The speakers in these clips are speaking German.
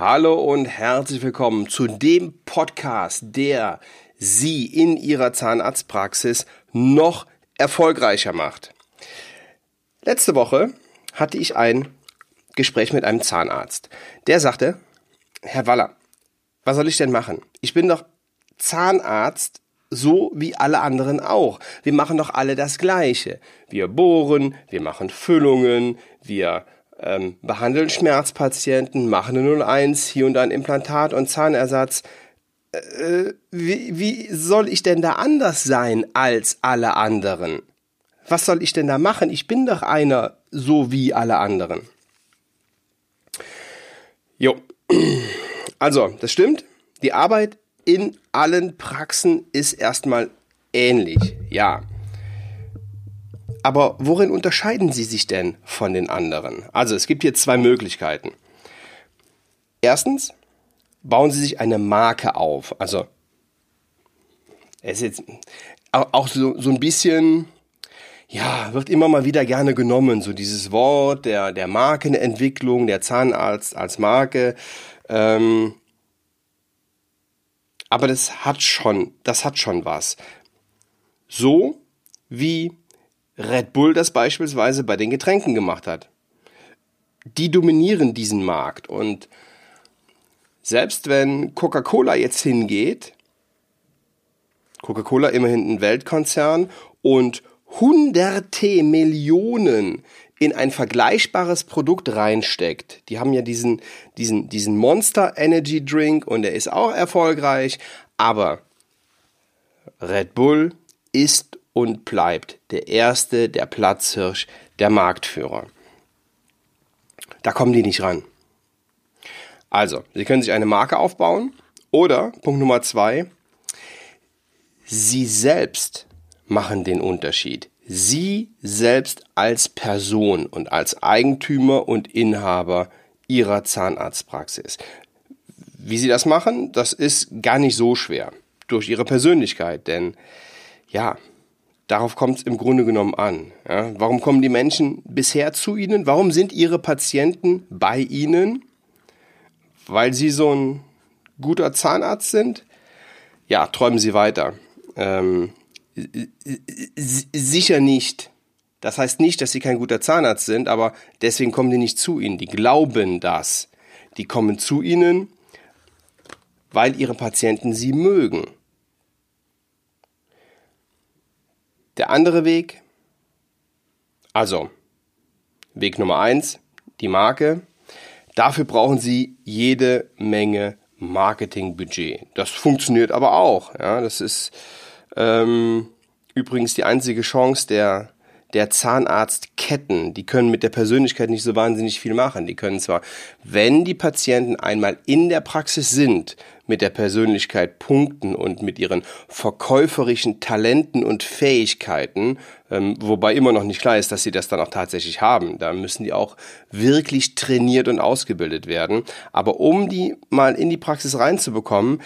Hallo und herzlich willkommen zu dem Podcast, der Sie in Ihrer Zahnarztpraxis noch erfolgreicher macht. Letzte Woche hatte ich ein Gespräch mit einem Zahnarzt. Der sagte, Herr Waller, was soll ich denn machen? Ich bin doch Zahnarzt so wie alle anderen auch. Wir machen doch alle das Gleiche. Wir bohren, wir machen Füllungen, wir ähm, behandeln Schmerzpatienten, machen eine 01, hier und da ein Implantat und Zahnersatz. Äh, wie, wie soll ich denn da anders sein als alle anderen? Was soll ich denn da machen? Ich bin doch einer so wie alle anderen. Jo. Also, das stimmt. Die Arbeit in allen Praxen ist erstmal ähnlich, ja. Aber worin unterscheiden sie sich denn von den anderen? Also es gibt hier zwei Möglichkeiten. Erstens bauen sie sich eine Marke auf. Also es ist jetzt auch so, so ein bisschen, ja, wird immer mal wieder gerne genommen, so dieses Wort der, der Markenentwicklung, der Zahnarzt als Marke. Ähm, aber das hat schon, das hat schon was. So wie Red Bull das beispielsweise bei den Getränken gemacht hat. Die dominieren diesen Markt und selbst wenn Coca-Cola jetzt hingeht, Coca-Cola immerhin ein Weltkonzern und hunderte Millionen in ein vergleichbares Produkt reinsteckt. Die haben ja diesen, diesen, diesen Monster Energy Drink und der ist auch erfolgreich, aber Red Bull ist und bleibt der erste, der Platzhirsch, der Marktführer. Da kommen die nicht ran. Also, Sie können sich eine Marke aufbauen oder, Punkt Nummer zwei, Sie selbst machen den Unterschied. Sie selbst als Person und als Eigentümer und Inhaber Ihrer Zahnarztpraxis. Wie Sie das machen, das ist gar nicht so schwer. Durch Ihre Persönlichkeit, denn ja, Darauf kommt es im Grunde genommen an. Ja? Warum kommen die Menschen bisher zu Ihnen? Warum sind Ihre Patienten bei Ihnen? Weil Sie so ein guter Zahnarzt sind? Ja, träumen Sie weiter. Ähm, sicher nicht. Das heißt nicht, dass Sie kein guter Zahnarzt sind, aber deswegen kommen die nicht zu Ihnen. Die glauben das. Die kommen zu Ihnen, weil Ihre Patienten Sie mögen. Der andere Weg, also Weg Nummer eins, die Marke. Dafür brauchen Sie jede Menge Marketingbudget. Das funktioniert aber auch. Ja, das ist ähm, übrigens die einzige Chance der der Zahnarztketten, die können mit der Persönlichkeit nicht so wahnsinnig viel machen. Die können zwar, wenn die Patienten einmal in der Praxis sind, mit der Persönlichkeit punkten und mit ihren verkäuferischen Talenten und Fähigkeiten, ähm, wobei immer noch nicht klar ist, dass sie das dann auch tatsächlich haben. Da müssen die auch wirklich trainiert und ausgebildet werden. Aber um die mal in die Praxis reinzubekommen,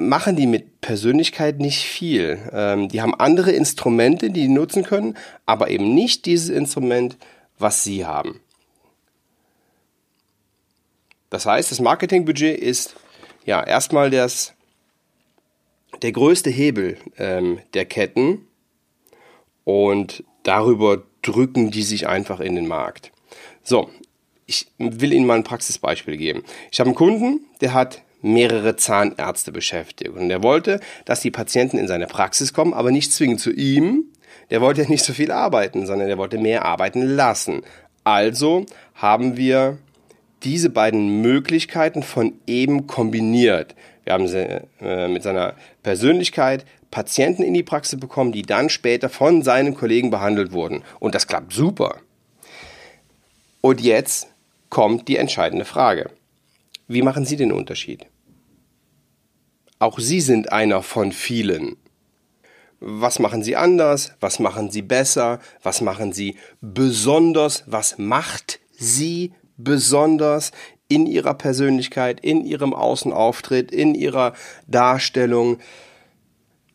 machen die mit Persönlichkeit nicht viel. Ähm, die haben andere Instrumente, die die nutzen können, aber eben nicht dieses Instrument, was sie haben. Das heißt, das Marketingbudget ist ja erstmal das, der größte Hebel ähm, der Ketten und darüber drücken die sich einfach in den Markt. So, ich will Ihnen mal ein Praxisbeispiel geben. Ich habe einen Kunden, der hat mehrere Zahnärzte beschäftigt. Und er wollte, dass die Patienten in seine Praxis kommen, aber nicht zwingend zu ihm. Der wollte ja nicht so viel arbeiten, sondern er wollte mehr arbeiten lassen. Also haben wir diese beiden Möglichkeiten von eben kombiniert. Wir haben sie, äh, mit seiner Persönlichkeit Patienten in die Praxis bekommen, die dann später von seinen Kollegen behandelt wurden. Und das klappt super. Und jetzt kommt die entscheidende Frage. Wie machen Sie den Unterschied? Auch Sie sind einer von vielen. Was machen Sie anders? Was machen Sie besser? Was machen Sie besonders? Was macht Sie besonders in Ihrer Persönlichkeit, in Ihrem Außenauftritt, in Ihrer Darstellung?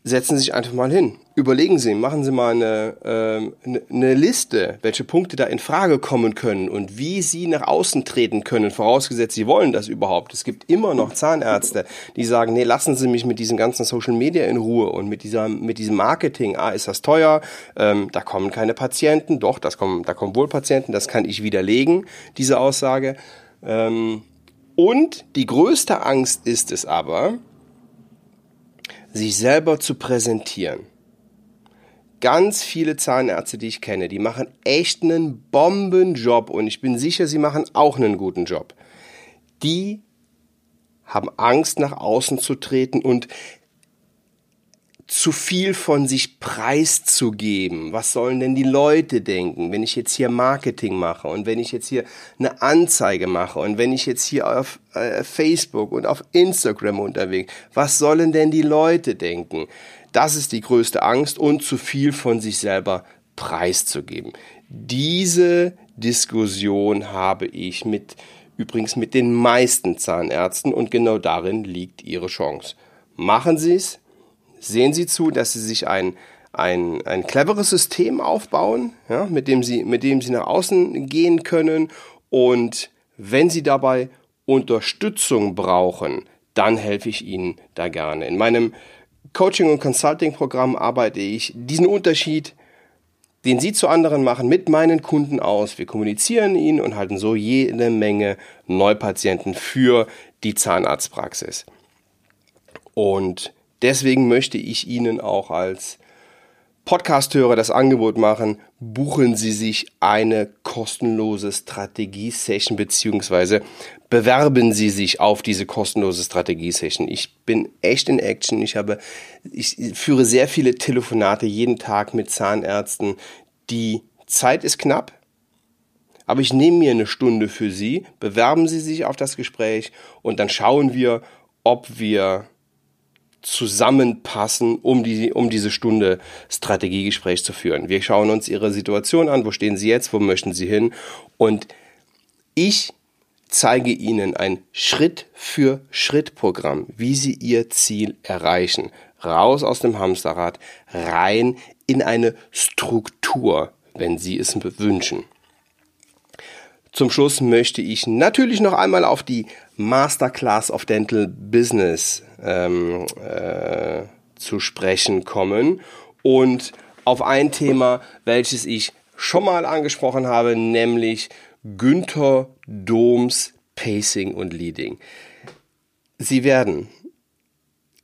Setzen Sie sich einfach mal hin. Überlegen Sie, machen Sie mal eine, äh, eine Liste, welche Punkte da in Frage kommen können und wie Sie nach außen treten können, vorausgesetzt Sie wollen das überhaupt. Es gibt immer noch Zahnärzte, die sagen, nee, lassen Sie mich mit diesem ganzen Social Media in Ruhe und mit dieser, mit diesem Marketing. Ah, ist das teuer? Ähm, da kommen keine Patienten. Doch, das kommen, da kommen wohl Patienten. Das kann ich widerlegen, diese Aussage. Ähm, und die größte Angst ist es aber, sich selber zu präsentieren. Ganz viele Zahnärzte, die ich kenne, die machen echt einen Bombenjob und ich bin sicher, sie machen auch einen guten Job. Die haben Angst, nach außen zu treten und zu viel von sich preiszugeben. Was sollen denn die Leute denken, wenn ich jetzt hier Marketing mache und wenn ich jetzt hier eine Anzeige mache und wenn ich jetzt hier auf äh, Facebook und auf Instagram unterwegs, was sollen denn die Leute denken? Das ist die größte Angst und zu viel von sich selber preiszugeben. Diese Diskussion habe ich mit übrigens mit den meisten Zahnärzten und genau darin liegt ihre Chance. Machen Sie es, sehen Sie zu, dass Sie sich ein, ein, ein cleveres System aufbauen, ja, mit, dem Sie, mit dem Sie nach außen gehen können. Und wenn Sie dabei Unterstützung brauchen, dann helfe ich Ihnen da gerne. In meinem Coaching- und Consulting-Programm arbeite ich diesen Unterschied, den Sie zu anderen machen, mit meinen Kunden aus. Wir kommunizieren ihn und halten so jede Menge Neupatienten für die Zahnarztpraxis. Und Deswegen möchte ich Ihnen auch als Podcasthörer das Angebot machen, buchen Sie sich eine kostenlose Strategie-Session beziehungsweise bewerben Sie sich auf diese kostenlose Strategie-Session. Ich bin echt in Action. Ich habe, ich führe sehr viele Telefonate jeden Tag mit Zahnärzten. Die Zeit ist knapp, aber ich nehme mir eine Stunde für Sie. Bewerben Sie sich auf das Gespräch und dann schauen wir, ob wir zusammenpassen, um, die, um diese Stunde Strategiegespräch zu führen. Wir schauen uns Ihre Situation an, wo stehen Sie jetzt, wo möchten Sie hin und ich zeige Ihnen ein Schritt-für-Schritt-Programm, wie Sie Ihr Ziel erreichen. Raus aus dem Hamsterrad, rein in eine Struktur, wenn Sie es wünschen. Zum Schluss möchte ich natürlich noch einmal auf die Masterclass of Dental Business ähm, äh, zu sprechen kommen und auf ein Thema, welches ich schon mal angesprochen habe, nämlich Günther Doms Pacing und Leading. Sie werden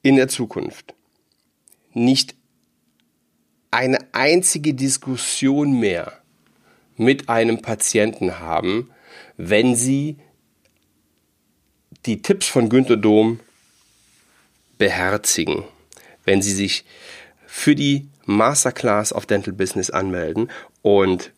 in der Zukunft nicht eine einzige Diskussion mehr mit einem Patienten haben, wenn Sie die Tipps von Günter Dom beherzigen, wenn Sie sich für die Masterclass of Dental Business anmelden und